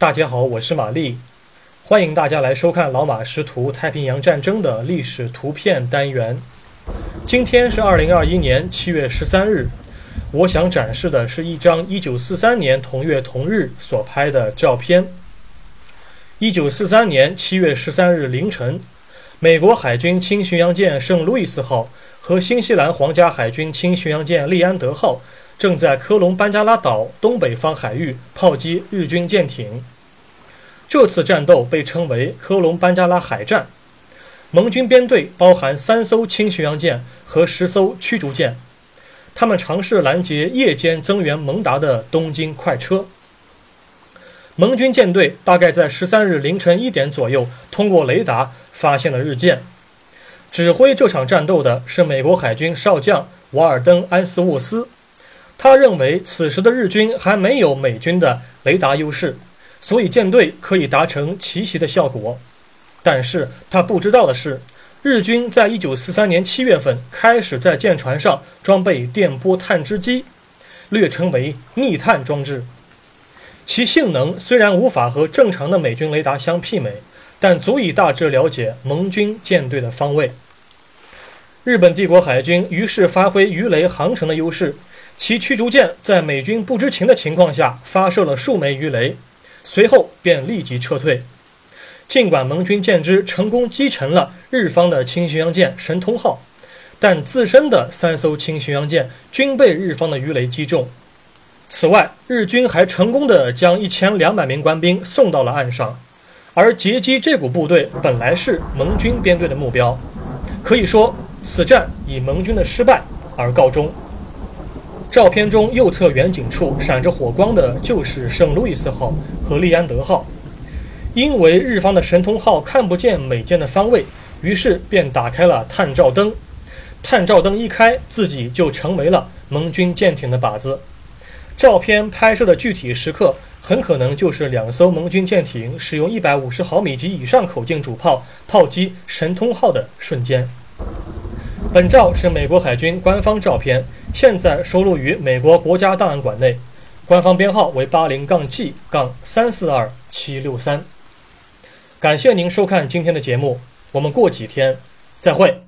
大家好，我是玛丽，欢迎大家来收看老马识图太平洋战争的历史图片单元。今天是二零二一年七月十三日，我想展示的是一张一九四三年同月同日所拍的照片。一九四三年七月十三日凌晨，美国海军轻巡洋舰圣路易斯号和新西兰皇家海军轻巡洋舰利安德号。正在科隆班加拉岛东北方海域炮击日军舰艇。这次战斗被称为科隆班加拉海战。盟军编队包含三艘轻巡洋舰和十艘驱逐舰，他们尝试拦截夜间增援蒙达的东京快车。盟军舰队大概在十三日凌晨一点左右，通过雷达发现了日舰。指挥这场战斗的是美国海军少将瓦尔登·安斯沃斯。他认为此时的日军还没有美军的雷达优势，所以舰队可以达成奇袭的效果。但是他不知道的是，日军在一九四三年七月份开始在舰船上装备电波探知机，略称为密探装置。其性能虽然无法和正常的美军雷达相媲美，但足以大致了解盟军舰队的方位。日本帝国海军于是发挥鱼雷航程的优势。其驱逐舰在美军不知情的情况下发射了数枚鱼雷，随后便立即撤退。尽管盟军舰只成功击沉了日方的轻巡洋舰“神通号”，但自身的三艘轻巡洋舰均被日方的鱼雷击中。此外，日军还成功地将一千两百名官兵送到了岸上，而截击这股部队本来是盟军编队的目标。可以说，此战以盟军的失败而告终。照片中右侧远景处闪着火光的，就是圣路易斯号和利安德号。因为日方的神通号看不见美舰的方位，于是便打开了探照灯。探照灯一开，自己就成为了盟军舰艇的靶子。照片拍摄的具体时刻，很可能就是两艘盟军舰艇使用150毫米及以上口径主炮炮击神通号的瞬间。本照是美国海军官方照片。现在收录于美国国家档案馆内，官方编号为八零杠 G 杠三四二七六三。感谢您收看今天的节目，我们过几天再会。